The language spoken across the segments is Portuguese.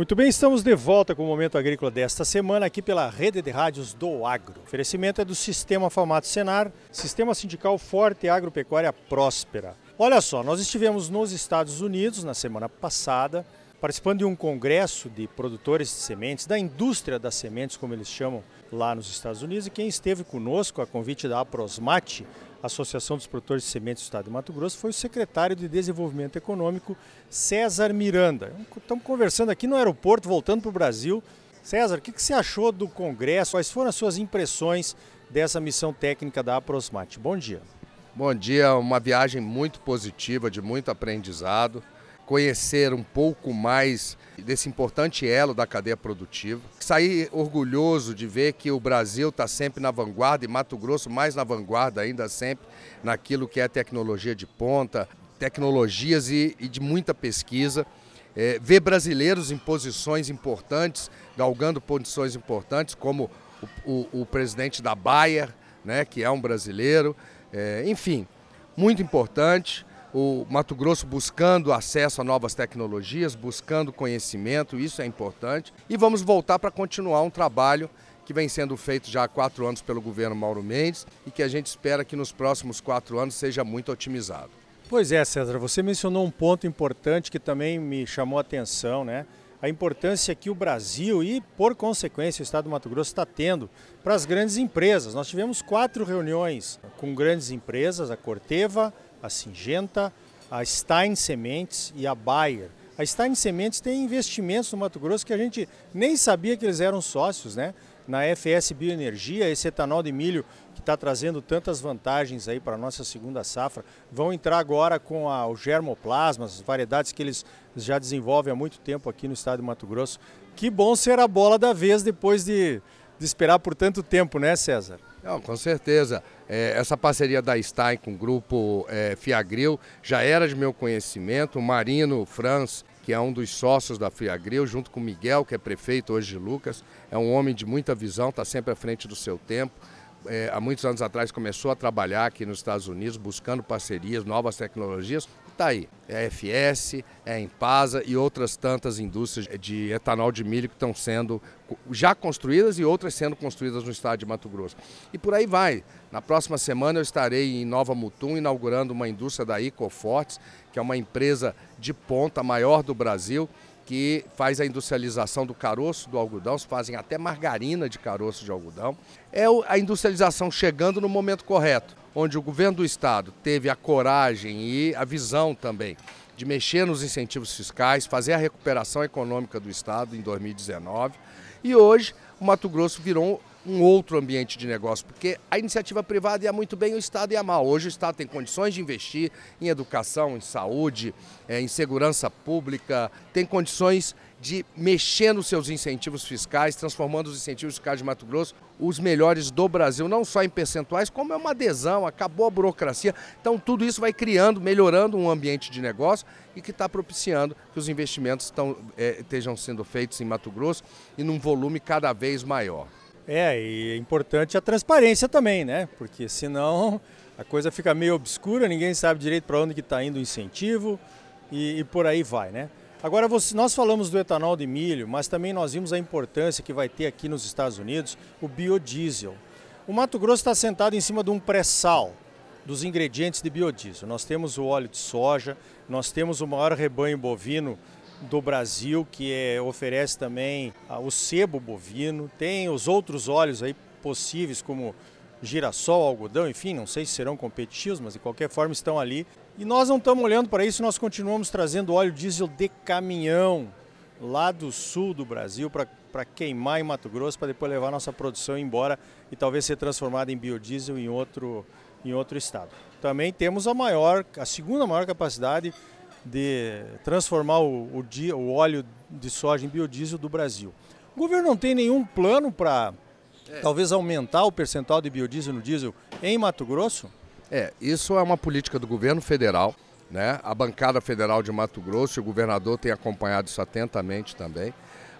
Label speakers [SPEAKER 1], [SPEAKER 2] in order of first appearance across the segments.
[SPEAKER 1] Muito bem, estamos de volta com o Momento Agrícola desta semana aqui pela Rede de Rádios do Agro. O oferecimento é do Sistema Famato Senar, Sistema Sindical Forte e Agropecuária Próspera. Olha só, nós estivemos nos Estados Unidos na semana passada, participando de um congresso de produtores de sementes, da indústria das sementes, como eles chamam lá nos Estados Unidos, e quem esteve conosco a convite da Aprosmate, Associação dos Produtores de Sementes do Estado de Mato Grosso, foi o secretário de Desenvolvimento Econômico, César Miranda. Estamos conversando aqui no aeroporto, voltando para o Brasil. César, o que, você achou do Congresso? Quais foram as suas impressões dessa missão técnica da Aprosmate? Bom dia.
[SPEAKER 2] Bom dia, uma viagem muito positiva, de muito aprendizado conhecer um pouco mais desse importante elo da cadeia produtiva. Sair orgulhoso de ver que o Brasil está sempre na vanguarda e Mato Grosso mais na vanguarda ainda sempre naquilo que é tecnologia de ponta, tecnologias e, e de muita pesquisa. É, ver brasileiros em posições importantes, galgando posições importantes, como o, o, o presidente da Bayer, né, que é um brasileiro. É, enfim, muito importante o Mato Grosso buscando acesso a novas tecnologias, buscando conhecimento, isso é importante. E vamos voltar para continuar um trabalho que vem sendo feito já há quatro anos pelo governo Mauro Mendes e que a gente espera que nos próximos quatro anos seja muito otimizado.
[SPEAKER 1] Pois é, César, você mencionou um ponto importante que também me chamou a atenção, né? A importância que o Brasil e, por consequência, o Estado do Mato Grosso está tendo para as grandes empresas. Nós tivemos quatro reuniões com grandes empresas, a Corteva, a Singenta, a Stein Sementes e a Bayer. A Stein Sementes tem investimentos no Mato Grosso que a gente nem sabia que eles eram sócios, né? Na FS Bioenergia, esse etanol de milho que está trazendo tantas vantagens aí para a nossa segunda safra, vão entrar agora com a, o germoplasma, as variedades que eles já desenvolvem há muito tempo aqui no estado de Mato Grosso. Que bom ser a bola da vez depois de, de esperar por tanto tempo, né, César?
[SPEAKER 2] Não, com certeza. É, essa parceria da Stein com o grupo é, Fiagril já era de meu conhecimento. O Marino Franz, que é um dos sócios da Fiagril, junto com o Miguel, que é prefeito hoje de Lucas, é um homem de muita visão, está sempre à frente do seu tempo. É, há muitos anos atrás começou a trabalhar aqui nos Estados Unidos, buscando parcerias, novas tecnologias está aí. É a FS, é a Impasa e outras tantas indústrias de etanol de milho que estão sendo já construídas e outras sendo construídas no estado de Mato Grosso. E por aí vai. Na próxima semana eu estarei em Nova Mutum inaugurando uma indústria da Ecofortes, que é uma empresa de ponta maior do Brasil, que faz a industrialização do caroço do algodão, fazem até margarina de caroço de algodão. É a industrialização chegando no momento correto onde o governo do estado teve a coragem e a visão também de mexer nos incentivos fiscais, fazer a recuperação econômica do estado em 2019. E hoje o Mato Grosso virou um outro ambiente de negócio, porque a iniciativa privada ia muito bem, o Estado ia mal. Hoje o Estado tem condições de investir em educação, em saúde, eh, em segurança pública, tem condições de mexer nos seus incentivos fiscais, transformando os incentivos fiscais de Mato Grosso os melhores do Brasil, não só em percentuais, como é uma adesão, acabou a burocracia. Então tudo isso vai criando, melhorando um ambiente de negócio e que está propiciando que os investimentos estão, é, estejam sendo feitos em Mato Grosso e num volume cada vez maior.
[SPEAKER 1] É, e é importante a transparência também, né? Porque senão a coisa fica meio obscura, ninguém sabe direito para onde que está indo o incentivo e, e por aí vai, né? Agora, você, nós falamos do etanol de milho, mas também nós vimos a importância que vai ter aqui nos Estados Unidos o biodiesel. O Mato Grosso está sentado em cima de um pré-sal dos ingredientes de biodiesel. Nós temos o óleo de soja, nós temos o maior rebanho bovino do Brasil, que é, oferece também ah, o sebo bovino, tem os outros óleos aí possíveis, como girassol, algodão, enfim, não sei se serão competitivos, mas de qualquer forma estão ali e nós não estamos olhando para isso, nós continuamos trazendo óleo diesel de caminhão lá do sul do Brasil para queimar em Mato Grosso, para depois levar nossa produção embora e talvez ser transformada em biodiesel em outro, em outro estado. Também temos a maior, a segunda maior capacidade de transformar o, o, o óleo de soja em biodiesel do Brasil. O governo não tem nenhum plano para é. talvez aumentar o percentual de biodiesel no diesel em Mato Grosso?
[SPEAKER 2] É, isso é uma política do governo federal, né? A bancada federal de Mato Grosso e o governador tem acompanhado isso atentamente também,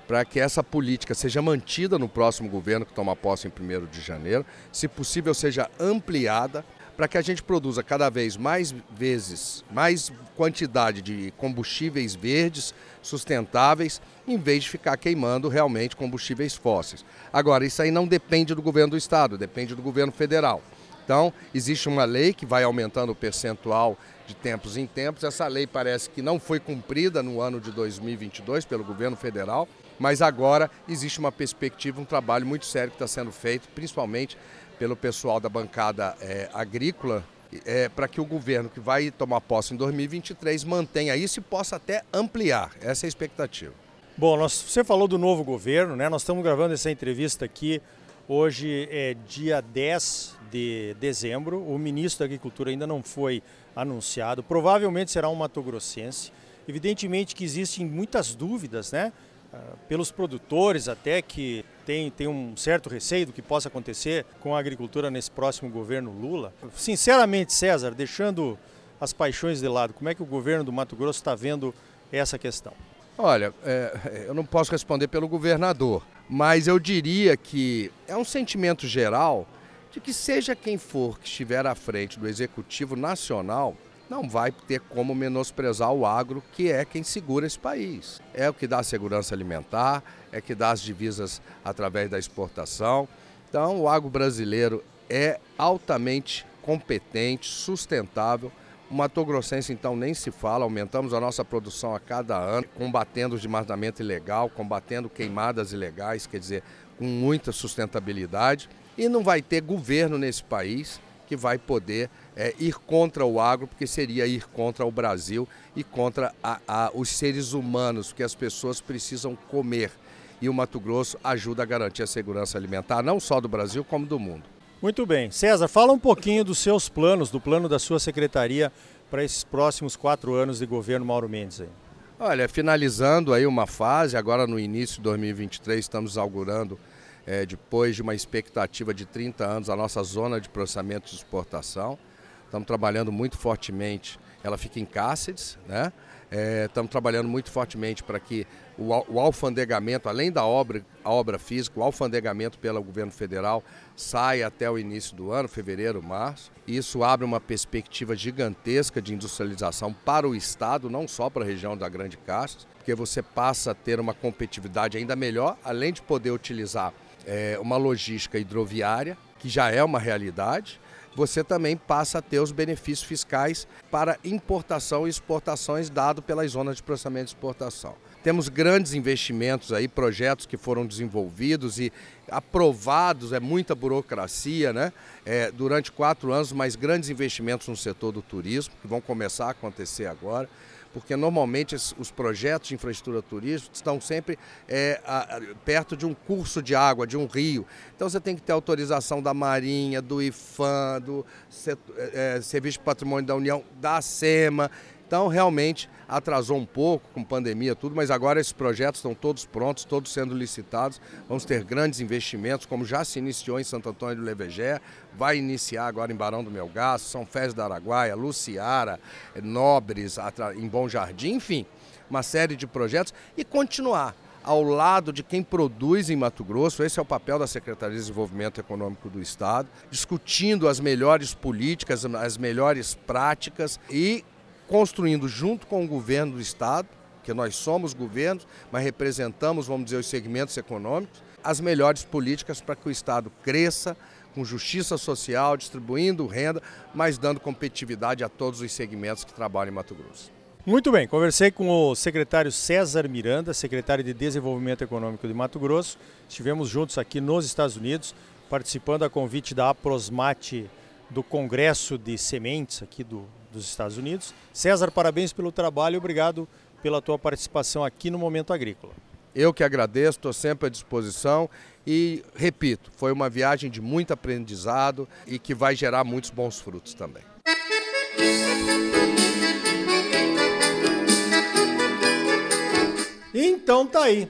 [SPEAKER 2] para que essa política seja mantida no próximo governo que toma posse em 1 de janeiro, se possível seja ampliada para que a gente produza cada vez mais vezes, mais quantidade de combustíveis verdes, sustentáveis, em vez de ficar queimando realmente combustíveis fósseis. Agora, isso aí não depende do governo do estado, depende do governo federal. Então, existe uma lei que vai aumentando o percentual de tempos em tempos. Essa lei parece que não foi cumprida no ano de 2022 pelo governo federal, mas agora existe uma perspectiva, um trabalho muito sério que está sendo feito, principalmente pelo pessoal da bancada é, agrícola, é, para que o governo que vai tomar posse em 2023 mantenha isso e possa até ampliar. Essa é a expectativa.
[SPEAKER 1] Bom, nós, você falou do novo governo, né? Nós estamos gravando essa entrevista aqui. Hoje é dia 10 de dezembro. O ministro da Agricultura ainda não foi anunciado. Provavelmente será um mato-grossense. Evidentemente que existem muitas dúvidas, né? Ah, pelos produtores até que tem, tem um certo receio do que possa acontecer com a agricultura nesse próximo governo Lula. Sinceramente, César, deixando as paixões de lado, como é que o governo do Mato Grosso está vendo essa questão?
[SPEAKER 2] Olha, é, eu não posso responder pelo governador, mas eu diria que é um sentimento geral de que seja quem for que estiver à frente do Executivo Nacional, não vai ter como menosprezar o agro, que é quem segura esse país. É o que dá segurança alimentar, é que dá as divisas através da exportação. Então, o agro brasileiro é altamente competente, sustentável. O Mato Grossense, então, nem se fala, aumentamos a nossa produção a cada ano, combatendo o desmatamento ilegal, combatendo queimadas ilegais, quer dizer, com muita sustentabilidade. E não vai ter governo nesse país que vai poder é, ir contra o agro, porque seria ir contra o Brasil e contra a, a, os seres humanos, porque as pessoas precisam comer. E o Mato Grosso ajuda a garantir a segurança alimentar, não só do Brasil, como do mundo.
[SPEAKER 1] Muito bem. César, fala um pouquinho dos seus planos, do plano da sua secretaria para esses próximos quatro anos de governo Mauro Mendes. Aí.
[SPEAKER 2] Olha, finalizando aí uma fase, agora no início de 2023 estamos inaugurando é, depois de uma expectativa de 30 anos, a nossa zona de processamento de exportação. Estamos trabalhando muito fortemente, ela fica em Cáceres, né? É, estamos trabalhando muito fortemente para que o, o, alfandegamento, além da obra, a obra física, o alfandegamento pelo governo federal saia até o início do ano, fevereiro, março. Isso abre uma perspectiva gigantesca de industrialização para o Estado, não só para a região da Grande Casas, porque você passa a ter uma competitividade ainda melhor, além de poder utilizar é, uma logística hidroviária, que já é uma realidade, você também passa a ter os benefícios fiscais para importação e exportações dado pelas zonas de processamento de exportação. Temos grandes investimentos aí, projetos que foram desenvolvidos e aprovados, é muita burocracia, né? É, durante quatro anos, mas grandes investimentos no setor do turismo, que vão começar a acontecer agora porque normalmente os projetos de infraestrutura turística estão sempre é, a, perto de um curso de água, de um rio. Então você tem que ter autorização da Marinha, do IFAM, do é, é, Serviço de Patrimônio da União, da SEMA. Então, realmente atrasou um pouco com pandemia tudo, mas agora esses projetos estão todos prontos, todos sendo licitados. Vamos ter grandes investimentos, como já se iniciou em Santo Antônio do Levegé, vai iniciar agora em Barão do Melgaço, São Fés da Araguaia, Luciara, Nobres, em Bom Jardim, enfim, uma série de projetos e continuar ao lado de quem produz em Mato Grosso. Esse é o papel da Secretaria de Desenvolvimento Econômico do Estado, discutindo as melhores políticas, as melhores práticas e construindo junto com o governo do Estado, que nós somos governos, mas representamos, vamos dizer, os segmentos econômicos, as melhores políticas para que o Estado cresça com justiça social, distribuindo renda, mas dando competitividade a todos os segmentos que trabalham em Mato Grosso.
[SPEAKER 1] Muito bem, conversei com o secretário César Miranda, secretário de Desenvolvimento Econômico de Mato Grosso. Estivemos juntos aqui nos Estados Unidos, participando a convite da Aprosmate do Congresso de Sementes aqui do, dos Estados Unidos. César, parabéns pelo trabalho e obrigado pela tua participação aqui no Momento Agrícola.
[SPEAKER 2] Eu que agradeço, estou sempre à disposição e, repito, foi uma viagem de muito aprendizado e que vai gerar muitos bons frutos também.
[SPEAKER 1] Então tá aí.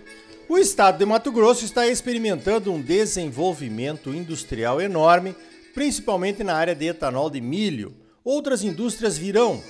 [SPEAKER 1] O estado de Mato Grosso está experimentando um desenvolvimento industrial enorme, principalmente na área de etanol de milho outras indústrias virão.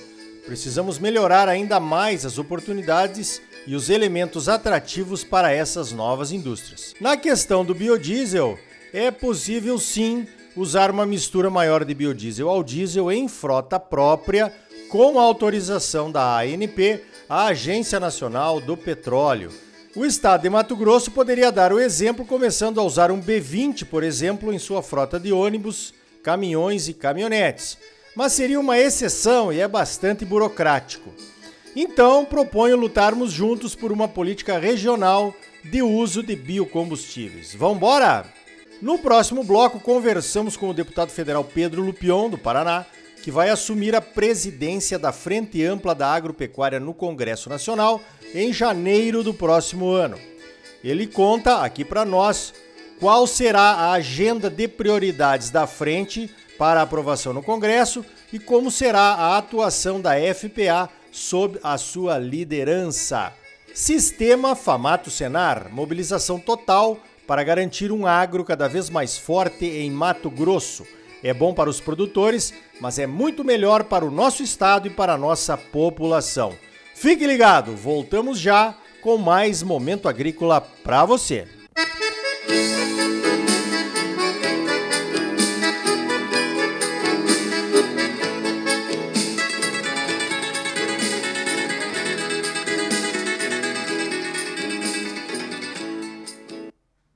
[SPEAKER 1] Precisamos melhorar ainda mais as oportunidades e os elementos atrativos para essas novas indústrias. Na questão do biodiesel, é possível sim usar uma mistura maior de biodiesel ao diesel em frota própria com autorização da ANP, a Agência Nacional do Petróleo. O estado de Mato Grosso poderia dar o exemplo começando a usar um B20, por exemplo, em sua frota de ônibus, caminhões e caminhonetes. Mas seria uma exceção e é bastante burocrático. Então, proponho lutarmos juntos por uma política regional de uso de biocombustíveis. Vamos embora? No próximo bloco, conversamos com o deputado federal Pedro Lupion, do Paraná, que vai assumir a presidência da Frente Ampla da Agropecuária no Congresso Nacional em janeiro do próximo ano. Ele conta aqui para nós qual será a agenda de prioridades da frente para aprovação no Congresso e como será a atuação da FPA sob a sua liderança. Sistema Famato Senar, mobilização total para garantir um agro cada vez mais forte em Mato Grosso. É bom para os produtores, mas é muito melhor para o nosso estado e para a nossa população. Fique ligado, voltamos já com mais momento agrícola para você. Música